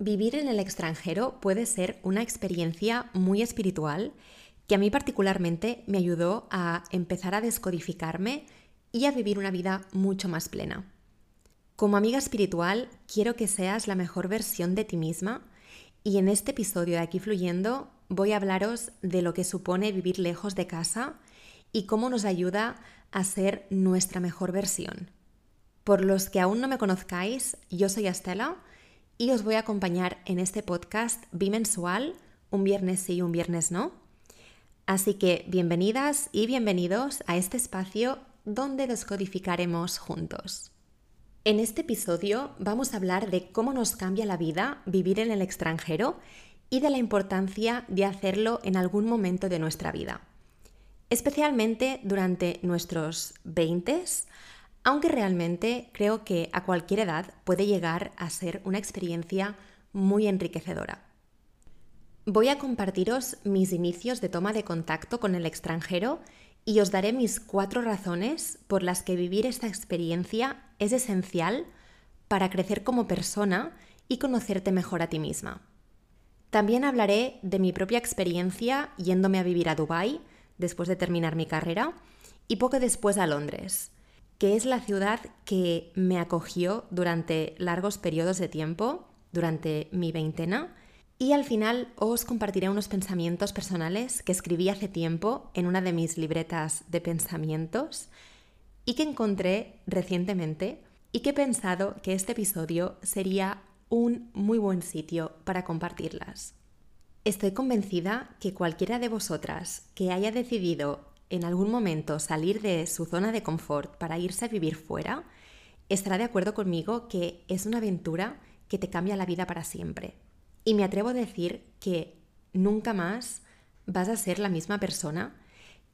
Vivir en el extranjero puede ser una experiencia muy espiritual que a mí particularmente me ayudó a empezar a descodificarme y a vivir una vida mucho más plena. Como amiga espiritual, quiero que seas la mejor versión de ti misma y en este episodio de Aquí Fluyendo voy a hablaros de lo que supone vivir lejos de casa y cómo nos ayuda a ser nuestra mejor versión. Por los que aún no me conozcáis, yo soy Estela y os voy a acompañar en este podcast bimensual, un viernes sí y un viernes no. Así que bienvenidas y bienvenidos a este espacio donde descodificaremos juntos. En este episodio vamos a hablar de cómo nos cambia la vida vivir en el extranjero y de la importancia de hacerlo en algún momento de nuestra vida, especialmente durante nuestros 20 aunque realmente creo que a cualquier edad puede llegar a ser una experiencia muy enriquecedora. Voy a compartiros mis inicios de toma de contacto con el extranjero y os daré mis cuatro razones por las que vivir esta experiencia es esencial para crecer como persona y conocerte mejor a ti misma. También hablaré de mi propia experiencia yéndome a vivir a Dubái después de terminar mi carrera y poco después a Londres que es la ciudad que me acogió durante largos periodos de tiempo, durante mi veintena, y al final os compartiré unos pensamientos personales que escribí hace tiempo en una de mis libretas de pensamientos y que encontré recientemente y que he pensado que este episodio sería un muy buen sitio para compartirlas. Estoy convencida que cualquiera de vosotras que haya decidido en algún momento salir de su zona de confort para irse a vivir fuera, estará de acuerdo conmigo que es una aventura que te cambia la vida para siempre. Y me atrevo a decir que nunca más vas a ser la misma persona,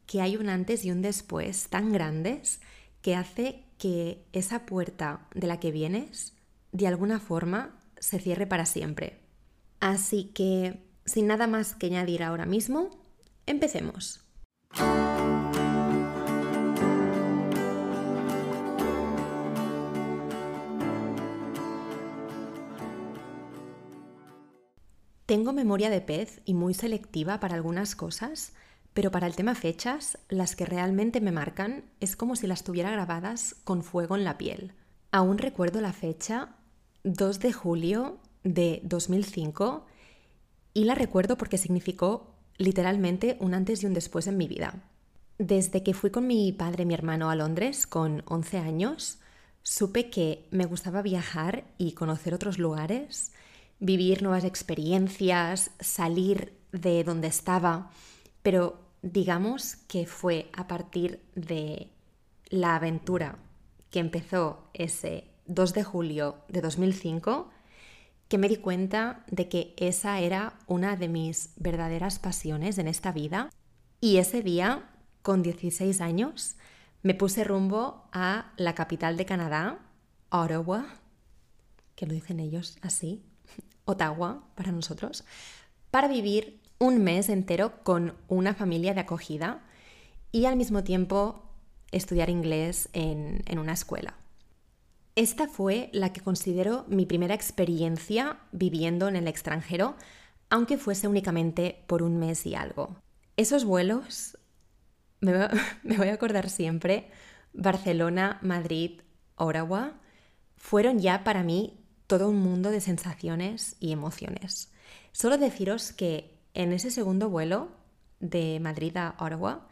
que hay un antes y un después tan grandes que hace que esa puerta de la que vienes, de alguna forma, se cierre para siempre. Así que, sin nada más que añadir ahora mismo, empecemos. Tengo memoria de pez y muy selectiva para algunas cosas, pero para el tema fechas, las que realmente me marcan es como si las tuviera grabadas con fuego en la piel. Aún recuerdo la fecha 2 de julio de 2005 y la recuerdo porque significó literalmente un antes y un después en mi vida. Desde que fui con mi padre y mi hermano a Londres con 11 años, supe que me gustaba viajar y conocer otros lugares vivir nuevas experiencias, salir de donde estaba, pero digamos que fue a partir de la aventura que empezó ese 2 de julio de 2005 que me di cuenta de que esa era una de mis verdaderas pasiones en esta vida. Y ese día, con 16 años, me puse rumbo a la capital de Canadá, Ottawa, que lo dicen ellos así, Ottawa para nosotros, para vivir un mes entero con una familia de acogida y al mismo tiempo estudiar inglés en, en una escuela. Esta fue la que considero mi primera experiencia viviendo en el extranjero, aunque fuese únicamente por un mes y algo. Esos vuelos, me, voy a acordar siempre, Barcelona, Madrid, Ottawa, fueron ya para mí todo un mundo de sensaciones y emociones. Solo deciros que en ese segundo vuelo de Madrid a Ottawa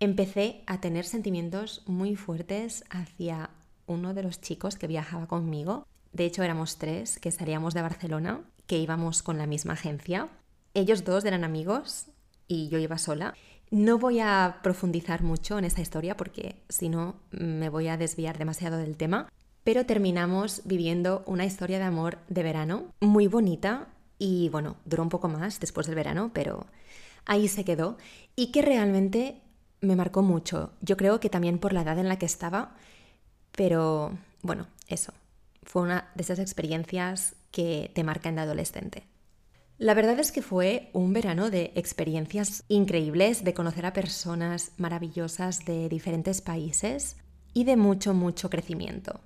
empecé a tener sentimientos muy fuertes hacia uno de los chicos que viajaba conmigo. De hecho, éramos tres que salíamos de Barcelona, que íbamos con la misma agencia. Ellos dos eran amigos y yo iba sola. No voy a profundizar mucho en esta historia porque si no me voy a desviar demasiado del tema, pero terminamos viviendo una historia de amor de verano muy bonita y bueno, duró un poco más después del verano, pero ahí se quedó y que realmente me marcó mucho. Yo creo que también por la edad en la que estaba, pero bueno, eso, fue una de esas experiencias que te marcan de adolescente. La verdad es que fue un verano de experiencias increíbles, de conocer a personas maravillosas de diferentes países y de mucho, mucho crecimiento.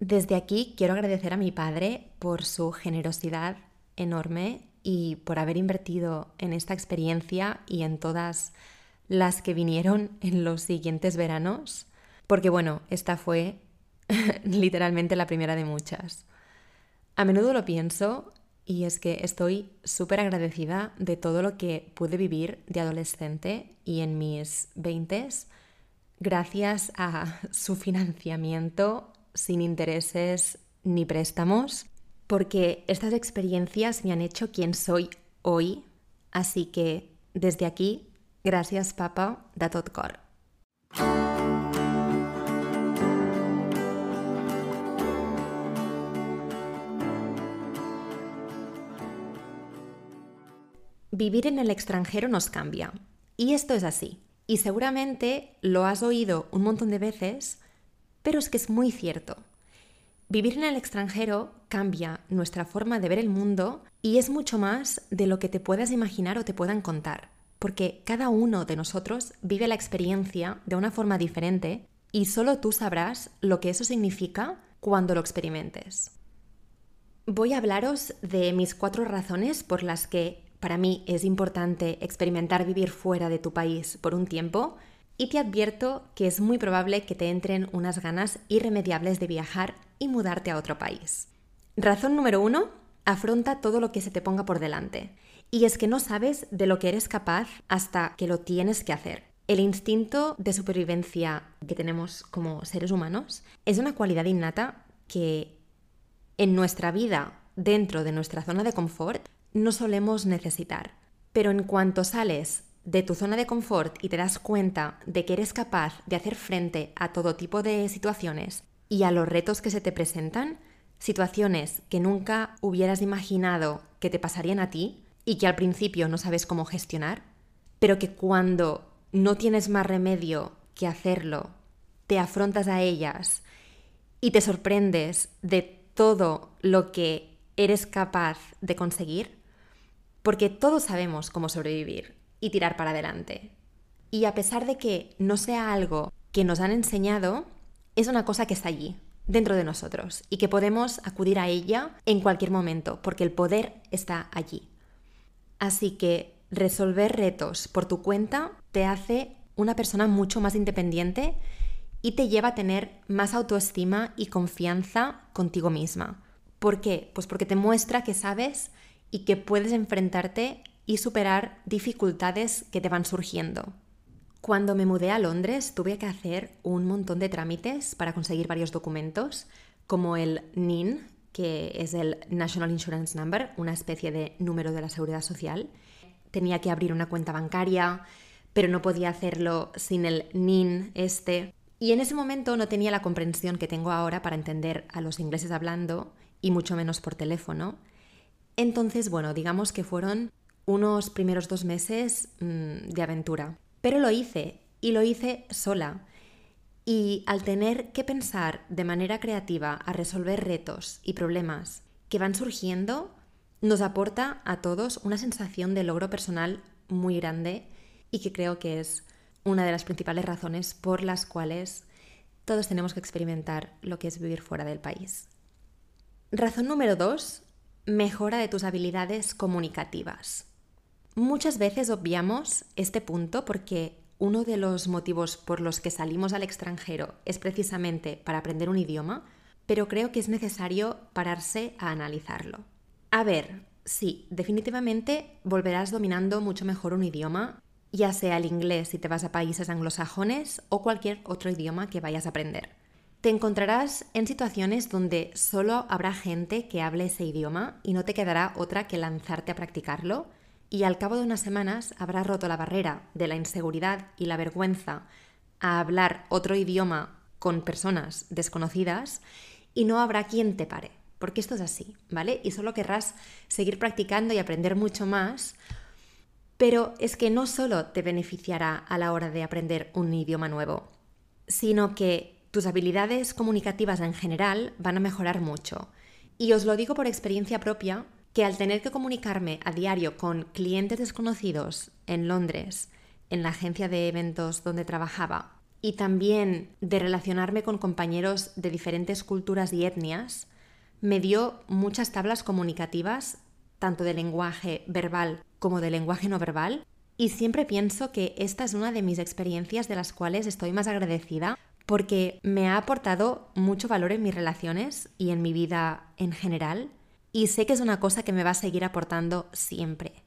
Desde aquí quiero agradecer a mi padre por su generosidad enorme y por haber invertido en esta experiencia y en todas las que vinieron en los siguientes veranos, porque bueno, esta fue literalmente la primera de muchas. A menudo lo pienso y es que estoy súper agradecida de todo lo que pude vivir de adolescente y en mis veintes gracias a su financiamiento sin intereses ni préstamos, porque estas experiencias me han hecho quien soy hoy. Así que desde aquí, gracias papa de tot. Vivir en el extranjero nos cambia. Y esto es así. Y seguramente lo has oído un montón de veces, pero es que es muy cierto. Vivir en el extranjero cambia nuestra forma de ver el mundo y es mucho más de lo que te puedas imaginar o te puedan contar, porque cada uno de nosotros vive la experiencia de una forma diferente y solo tú sabrás lo que eso significa cuando lo experimentes. Voy a hablaros de mis cuatro razones por las que para mí es importante experimentar vivir fuera de tu país por un tiempo y te advierto que es muy probable que te entren unas ganas irremediables de viajar y mudarte a otro país. Razón número uno, afronta todo lo que se te ponga por delante. Y es que no sabes de lo que eres capaz hasta que lo tienes que hacer. El instinto de supervivencia que tenemos como seres humanos es una cualidad innata que en nuestra vida, dentro de nuestra zona de confort, no solemos necesitar. Pero en cuanto sales de tu zona de confort y te das cuenta de que eres capaz de hacer frente a todo tipo de situaciones y a los retos que se te presentan, situaciones que nunca hubieras imaginado que te pasarían a ti y que al principio no sabes cómo gestionar, pero que cuando no tienes más remedio que hacerlo, te afrontas a ellas y te sorprendes de todo lo que eres capaz de conseguir, porque todos sabemos cómo sobrevivir y tirar para adelante. Y a pesar de que no sea algo que nos han enseñado, es una cosa que está allí, dentro de nosotros, y que podemos acudir a ella en cualquier momento, porque el poder está allí. Así que resolver retos por tu cuenta te hace una persona mucho más independiente y te lleva a tener más autoestima y confianza contigo misma. ¿Por qué? Pues porque te muestra que sabes y que puedes enfrentarte y superar dificultades que te van surgiendo. Cuando me mudé a Londres tuve que hacer un montón de trámites para conseguir varios documentos, como el NIN, que es el National Insurance Number, una especie de número de la seguridad social. Tenía que abrir una cuenta bancaria, pero no podía hacerlo sin el NIN este. Y en ese momento no tenía la comprensión que tengo ahora para entender a los ingleses hablando, y mucho menos por teléfono. Entonces, bueno, digamos que fueron unos primeros dos meses mmm, de aventura. Pero lo hice y lo hice sola. Y al tener que pensar de manera creativa a resolver retos y problemas que van surgiendo, nos aporta a todos una sensación de logro personal muy grande y que creo que es una de las principales razones por las cuales todos tenemos que experimentar lo que es vivir fuera del país. Razón número dos mejora de tus habilidades comunicativas. Muchas veces obviamos este punto porque uno de los motivos por los que salimos al extranjero es precisamente para aprender un idioma, pero creo que es necesario pararse a analizarlo. A ver, sí, definitivamente volverás dominando mucho mejor un idioma, ya sea el inglés si te vas a países anglosajones o cualquier otro idioma que vayas a aprender. Te encontrarás en situaciones donde solo habrá gente que hable ese idioma y no te quedará otra que lanzarte a practicarlo y al cabo de unas semanas habrás roto la barrera de la inseguridad y la vergüenza a hablar otro idioma con personas desconocidas y no habrá quien te pare, porque esto es así, ¿vale? Y solo querrás seguir practicando y aprender mucho más, pero es que no solo te beneficiará a la hora de aprender un idioma nuevo, sino que tus habilidades comunicativas en general van a mejorar mucho. Y os lo digo por experiencia propia, que al tener que comunicarme a diario con clientes desconocidos en Londres, en la agencia de eventos donde trabajaba, y también de relacionarme con compañeros de diferentes culturas y etnias, me dio muchas tablas comunicativas, tanto de lenguaje verbal como de lenguaje no verbal, y siempre pienso que esta es una de mis experiencias de las cuales estoy más agradecida porque me ha aportado mucho valor en mis relaciones y en mi vida en general, y sé que es una cosa que me va a seguir aportando siempre.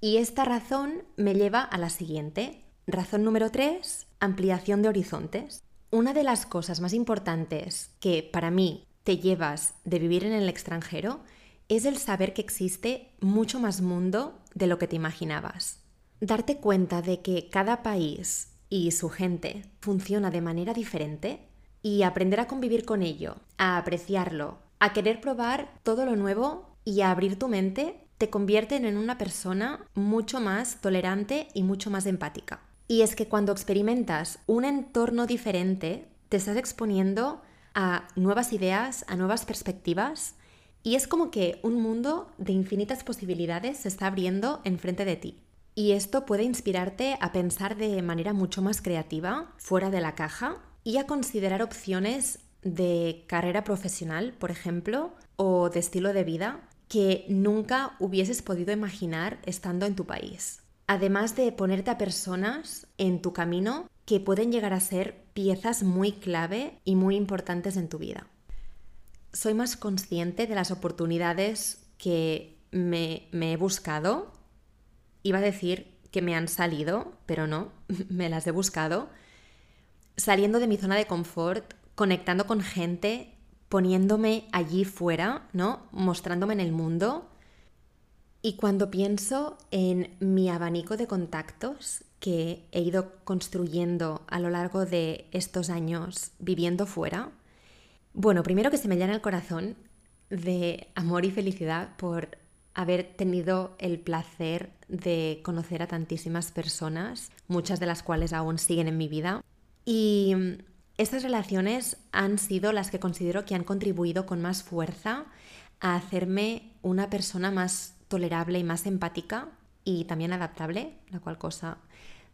Y esta razón me lleva a la siguiente. Razón número 3, ampliación de horizontes. Una de las cosas más importantes que para mí te llevas de vivir en el extranjero es el saber que existe mucho más mundo de lo que te imaginabas. Darte cuenta de que cada país y su gente funciona de manera diferente y aprender a convivir con ello, a apreciarlo, a querer probar todo lo nuevo y a abrir tu mente te convierten en una persona mucho más tolerante y mucho más empática. Y es que cuando experimentas un entorno diferente, te estás exponiendo a nuevas ideas, a nuevas perspectivas, y es como que un mundo de infinitas posibilidades se está abriendo enfrente de ti. Y esto puede inspirarte a pensar de manera mucho más creativa, fuera de la caja, y a considerar opciones de carrera profesional, por ejemplo, o de estilo de vida que nunca hubieses podido imaginar estando en tu país. Además de ponerte a personas en tu camino que pueden llegar a ser piezas muy clave y muy importantes en tu vida. Soy más consciente de las oportunidades que me, me he buscado. Iba a decir que me han salido, pero no, me las he buscado. Saliendo de mi zona de confort, conectando con gente poniéndome allí fuera, ¿no? Mostrándome en el mundo. Y cuando pienso en mi abanico de contactos que he ido construyendo a lo largo de estos años viviendo fuera, bueno, primero que se me llena el corazón de amor y felicidad por haber tenido el placer de conocer a tantísimas personas, muchas de las cuales aún siguen en mi vida. Y estas relaciones han sido las que considero que han contribuido con más fuerza a hacerme una persona más tolerable y más empática y también adaptable, la cual cosa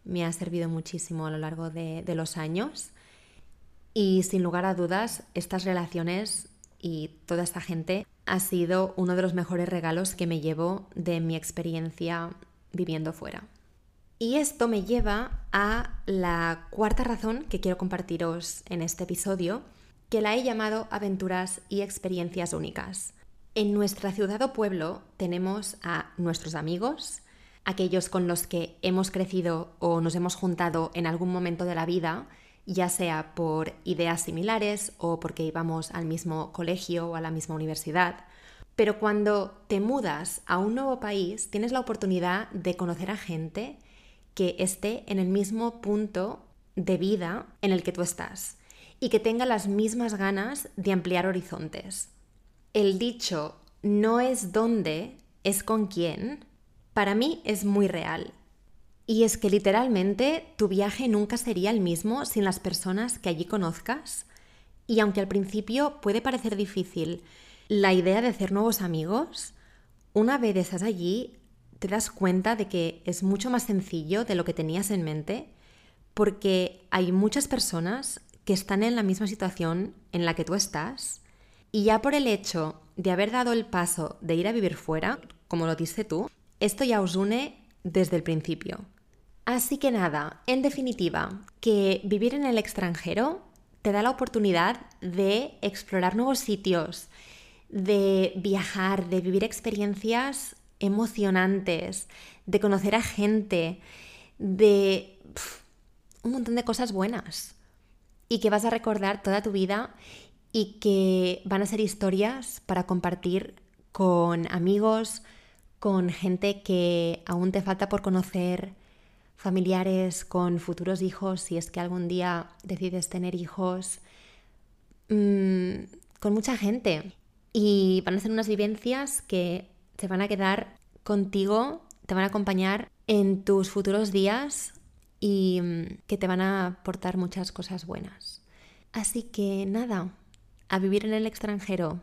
me ha servido muchísimo a lo largo de, los años. Y sin lugar a dudas, estas relaciones y toda esta gente ha sido uno de los mejores regalos que me llevo de mi experiencia viviendo fuera. Y esto me lleva a la cuarta razón que quiero compartiros en este episodio, que la he llamado aventuras y experiencias únicas. En nuestra ciudad o pueblo tenemos a nuestros amigos, aquellos con los que hemos crecido o nos hemos juntado en algún momento de la vida, ya sea por ideas similares o porque íbamos al mismo colegio o a la misma universidad. Pero cuando te mudas a un nuevo país, tienes la oportunidad de conocer a gente que esté en el mismo punto de vida en el que tú estás y que tenga las mismas ganas de ampliar horizontes. El dicho no es dónde, es con quién, para mí es muy real. Y es que literalmente tu viaje nunca sería el mismo sin las personas que allí conozcas. Y aunque al principio puede parecer difícil la idea de hacer nuevos amigos, una vez estás allí te das cuenta de que es mucho más sencillo de lo que tenías en mente porque hay muchas personas que están en la misma situación en la que tú estás y ya por el hecho de haber dado el paso de ir a vivir fuera, como lo dices tú, esto ya os une desde el principio. Así que nada, en definitiva, que vivir en el extranjero te da la oportunidad de explorar nuevos sitios, de viajar, de vivir experiencias emocionantes, de conocer a gente, de un montón de cosas buenas y que vas a recordar toda tu vida y que van a ser historias para compartir con amigos, con gente que aún te falta por conocer, familiares, con futuros hijos, si es que algún día decides tener hijos, mm, con mucha gente. Y van a ser unas vivencias que se van a quedar contigo, te van a acompañar en tus futuros días y mm, que te van a aportar muchas cosas buenas. Así que nada, a vivir en el extranjero.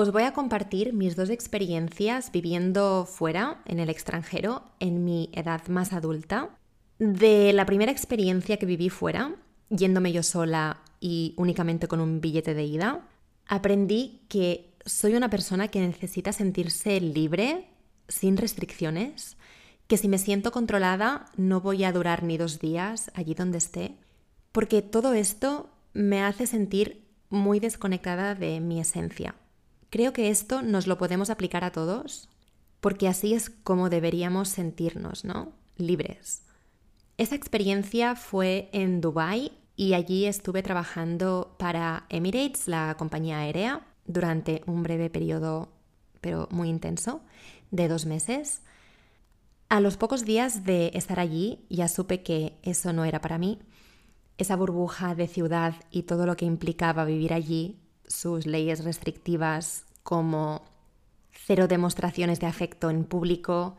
Os voy a compartir mis dos experiencias viviendo fuera, en el extranjero, en mi edad más adulta. De la primera experiencia que viví fuera, yéndome yo sola y únicamente con un billete de ida, aprendí que soy una persona que necesita sentirse libre, sin restricciones, que si me siento controlada no voy a durar ni dos días allí donde esté, porque todo esto me hace sentir muy desconectada de mi esencia. Creo que esto nos lo podemos aplicar a todos, porque así es como deberíamos sentirnos, ¿no? Libres. Esa experiencia fue en Dubai y allí estuve trabajando para Emirates, la compañía aérea, durante un breve periodo, pero muy intenso, de dos meses. A los pocos días de estar allí ya supe que eso no era para mí. Esa burbuja de ciudad y todo lo que implicaba vivir allí sus leyes restrictivas como cero demostraciones de afecto en público,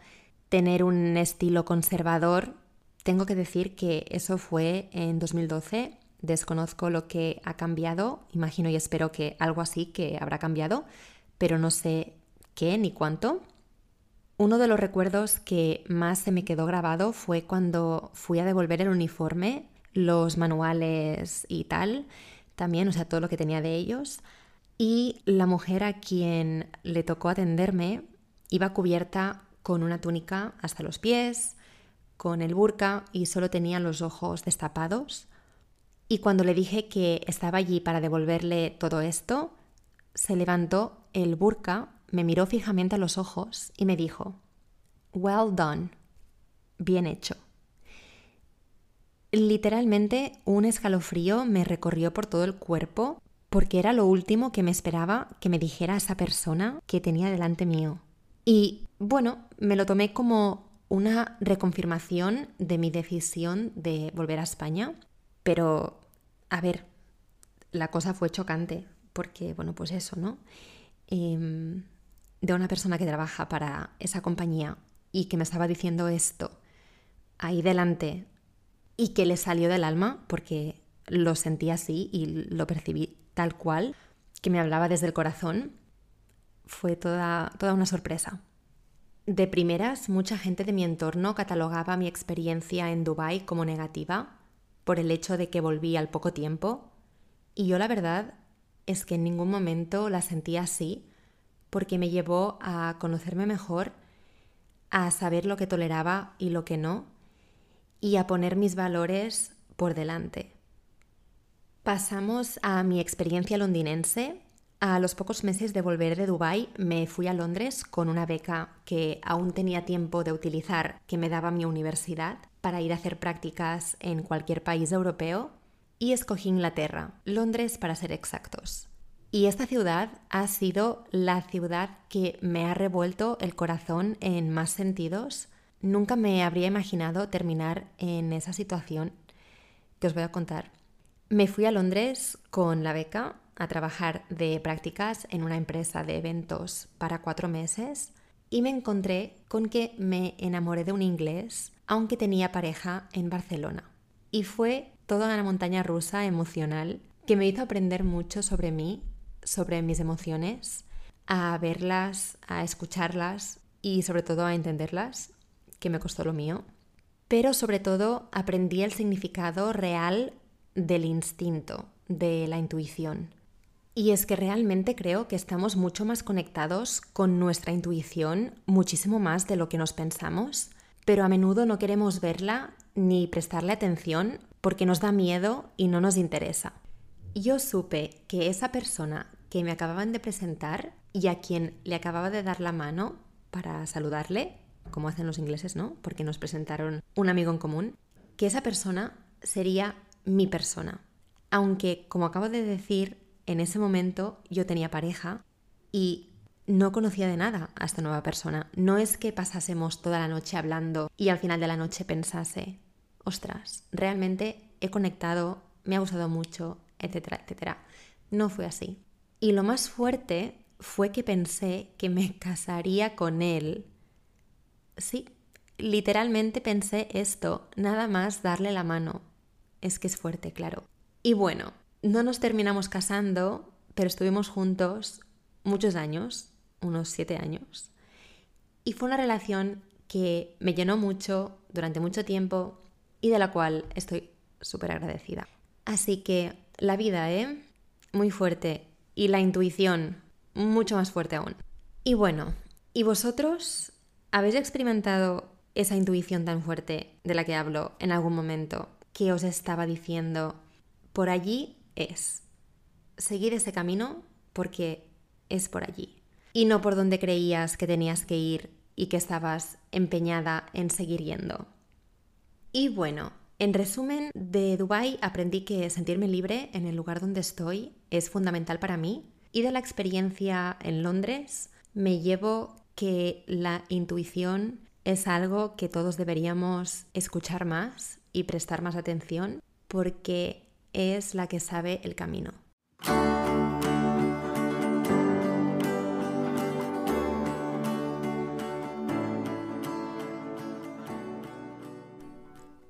tener un estilo conservador. Tengo que decir que eso fue en 2012. Desconozco lo que ha cambiado. Imagino y espero que algo así que habrá cambiado, pero no sé qué ni cuánto. Uno de los recuerdos que más se me quedó grabado fue cuando fui a devolver el uniforme, los manuales y tal, también, o sea, todo lo que tenía de ellos, y la mujer a quien le tocó atenderme iba cubierta con una túnica hasta los pies, con el burka y solo tenía los ojos destapados. Y cuando le dije que estaba allí para devolverle todo esto, se levantó el burka, me miró fijamente a los ojos y me dijo, Well done, bien hecho. Literalmente un escalofrío me recorrió por todo el cuerpo porque era lo último que me esperaba que me dijera esa persona que tenía delante mío. Y bueno, me lo tomé como una reconfirmación de mi decisión de volver a España, pero a ver, la cosa fue chocante, porque bueno, pues eso, ¿no? Em, de una persona que trabaja para esa compañía y que me estaba diciendo esto ahí delante y que le salió del alma porque lo sentí así y lo percibí tal cual, que me hablaba desde el corazón, fue toda, toda una sorpresa. De primeras, mucha gente de mi entorno catalogaba mi experiencia en Dubái como negativa por el hecho de que volví al poco tiempo, y yo la verdad es que en ningún momento la sentí así, porque me llevó a conocerme mejor, a saber lo que toleraba y lo que no, y a poner mis valores por delante. Pasamos a mi experiencia londinense. A los pocos meses de volver de Dubái me fui a Londres con una beca que aún tenía tiempo de utilizar que me daba mi universidad para ir a hacer prácticas en cualquier país europeo y escogí Inglaterra, Londres para ser exactos. Y esta ciudad ha sido la ciudad que me ha revuelto el corazón en más sentidos. Nunca me habría imaginado terminar en esa situación que os voy a contar. Me fui a Londres con la beca a trabajar de prácticas en una empresa de eventos para cuatro meses y me encontré con que me enamoré de un inglés, aunque tenía pareja en Barcelona. Y fue toda una montaña rusa emocional que me hizo aprender mucho sobre mí, sobre mis emociones, a verlas, a escucharlas y sobre todo a entenderlas, que me costó lo mío. Pero sobre todo aprendí el significado real del instinto, de la intuición. Y es que realmente creo que estamos mucho más conectados con nuestra intuición, muchísimo más de lo que nos pensamos, pero a menudo no queremos verla ni prestarle atención porque nos da miedo y no nos interesa. Yo supe que esa persona que me acababan de presentar y a quien le acababa de dar la mano para saludarle, como hacen los ingleses, ¿no? Porque nos presentaron un amigo en común, que esa persona sería mi persona. Aunque, como acabo de decir, en ese momento yo tenía pareja y no conocía de nada a esta nueva persona. No es que pasásemos toda la noche hablando y al final de la noche pensase, ostras, realmente he conectado, me ha gustado mucho, etcétera, etcétera. No fue así. Y lo más fuerte fue que pensé que me casaría con él. Sí, literalmente pensé esto, nada más darle la mano es que es fuerte, claro. Y bueno, no nos terminamos casando, pero estuvimos juntos muchos años, unos siete años. Y fue una relación que me llenó mucho durante mucho tiempo y de la cual estoy súper agradecida. Así que la vida, ¿eh? Muy fuerte. Y la intuición, mucho más fuerte aún. Y bueno, ¿y vosotros habéis experimentado esa intuición tan fuerte de la que hablo en algún momento que os estaba diciendo, por allí es? Seguir ese camino porque es por allí. Y no por donde creías que tenías que ir y que estabas empeñada en seguir yendo. Y bueno, en resumen, de Dubai aprendí que sentirme libre en el lugar donde estoy es fundamental para mí y de la experiencia en Londres me llevo que la intuición es algo que todos deberíamos escuchar más y prestar más atención porque es la que sabe el camino.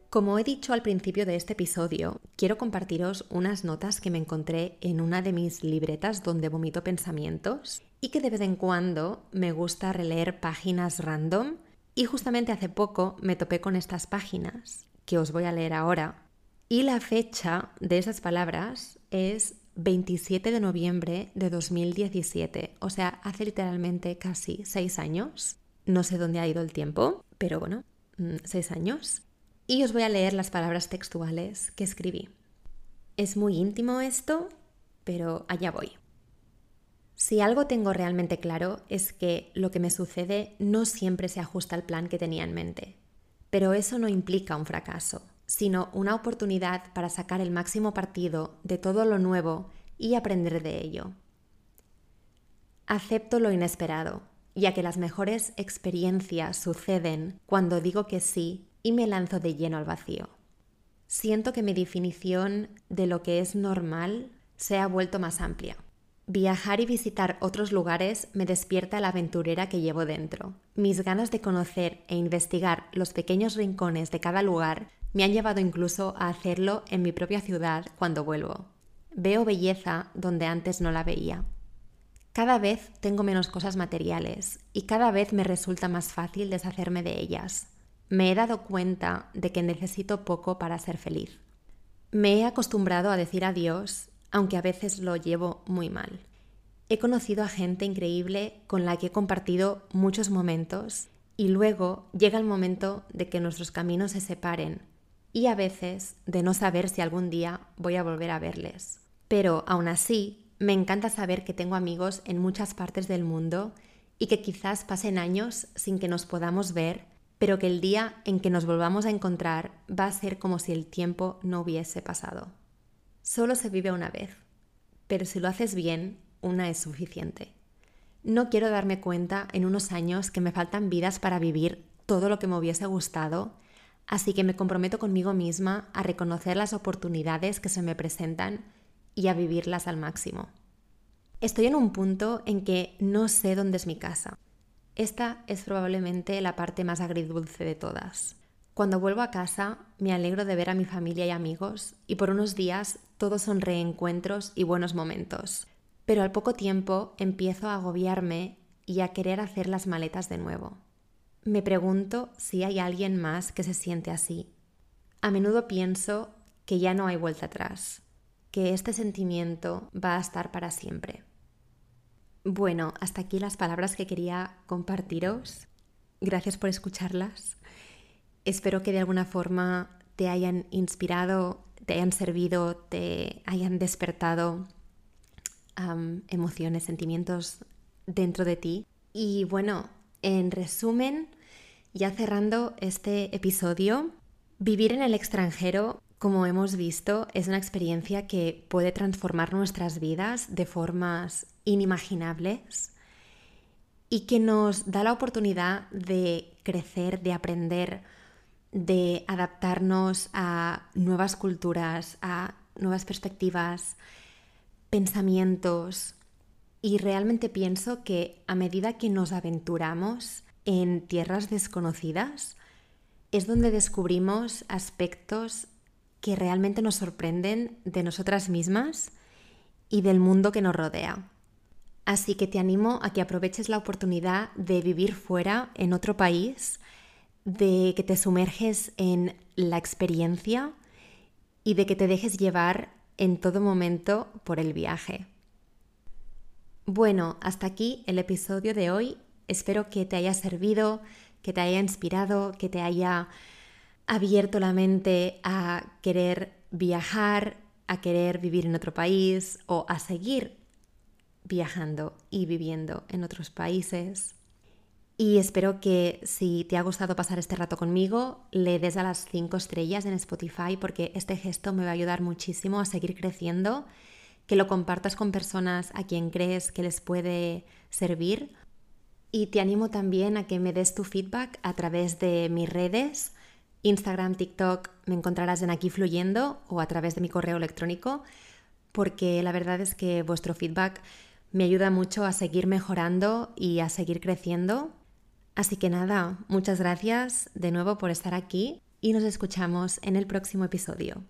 Como he dicho al principio de este episodio, quiero compartiros unas notas que me encontré en una de mis libretas donde vomito pensamientos y que de vez en cuando me gusta releer páginas random y justamente hace poco me topé con estas páginas que os voy a leer ahora y la fecha de esas palabras es 27 de noviembre de 2017, o sea, hace literalmente casi seis años. No sé dónde ha ido el tiempo, pero bueno, mm, seis años y os voy a leer las palabras textuales que escribí. Es muy íntimo esto, pero allá voy. Si algo tengo realmente claro es que lo que me sucede no siempre se ajusta al plan que tenía en mente. Pero eso no implica un fracaso, sino una oportunidad para sacar el máximo partido de todo lo nuevo y aprender de ello. Acepto lo inesperado, ya que las mejores experiencias suceden cuando digo que sí y me lanzo de lleno al vacío. Siento que mi definición de lo que es normal se ha vuelto más amplia. Viajar y visitar otros lugares me despierta la aventurera que llevo dentro. Mis ganas de conocer e investigar los pequeños rincones de cada lugar me han llevado incluso a hacerlo en mi propia ciudad cuando vuelvo. Veo belleza donde antes no la veía. Cada vez tengo menos cosas materiales y cada vez me resulta más fácil deshacerme de ellas me he dado cuenta de que necesito poco para ser feliz. Me he acostumbrado a decir adiós, aunque a veces lo llevo muy mal. He conocido a gente increíble con la que he compartido muchos momentos y luego llega el momento de que nuestros caminos se separen y a veces de no saber si algún día voy a volver a verles. Pero aún así, me encanta saber que tengo amigos en muchas partes del mundo y que quizás pasen años sin que nos podamos ver pero que el día en que nos volvamos a encontrar va a ser como si el tiempo no hubiese pasado. Solo se vive una vez, pero si lo haces bien, una es suficiente. No quiero darme cuenta en unos años que me faltan vidas para vivir todo lo que me hubiese gustado, así que me comprometo conmigo misma a reconocer las oportunidades que se me presentan y a vivirlas al máximo. Estoy en un punto en que no sé dónde es mi casa. Esta es probablemente la parte más agridulce de todas. Cuando vuelvo a casa me alegro de ver a mi familia y amigos y por unos días todos son reencuentros y buenos momentos. Pero al poco tiempo empiezo a agobiarme y a querer hacer las maletas de nuevo. Me pregunto si hay alguien más que se siente así. A menudo pienso que ya no hay vuelta atrás, que este sentimiento va a estar para siempre. Bueno, hasta aquí las palabras que quería compartiros. Gracias por escucharlas. Espero que de alguna forma te hayan inspirado, te hayan servido, te hayan despertado emociones, sentimientos dentro de ti. Y bueno, en resumen, ya cerrando este episodio, vivir en el extranjero como hemos visto, es una experiencia que puede transformar nuestras vidas de formas inimaginables y que nos da la oportunidad de crecer, de aprender, de adaptarnos a nuevas culturas, a nuevas perspectivas, pensamientos. Y realmente pienso que a medida que nos aventuramos en tierras desconocidas, es donde descubrimos aspectos que realmente nos sorprenden de nosotras mismas y del mundo que nos rodea. Así que te animo a que aproveches la oportunidad de vivir fuera, en otro país, de que te sumerges en la experiencia y de que te dejes llevar en todo momento por el viaje. Bueno, hasta aquí el episodio de hoy. Espero que te haya servido, que te haya inspirado, que te haya abierto la mente a querer viajar, a querer vivir en otro país o a seguir viajando y viviendo en otros países. Y espero que si te ha gustado pasar este rato conmigo, le des a las 5 estrellas en Spotify porque este gesto me va a ayudar muchísimo a seguir creciendo, que lo compartas con personas a quien crees que les puede servir. Y te animo también a que me des tu feedback a través de mis redes. Instagram, TikTok, me encontrarás en aquí fluyendo o a través de mi correo electrónico, porque la verdad es que vuestro feedback me ayuda mucho a seguir mejorando y a seguir creciendo Así que nada, muchas gracias de nuevo por estar aquí y nos escuchamos en el próximo episodio.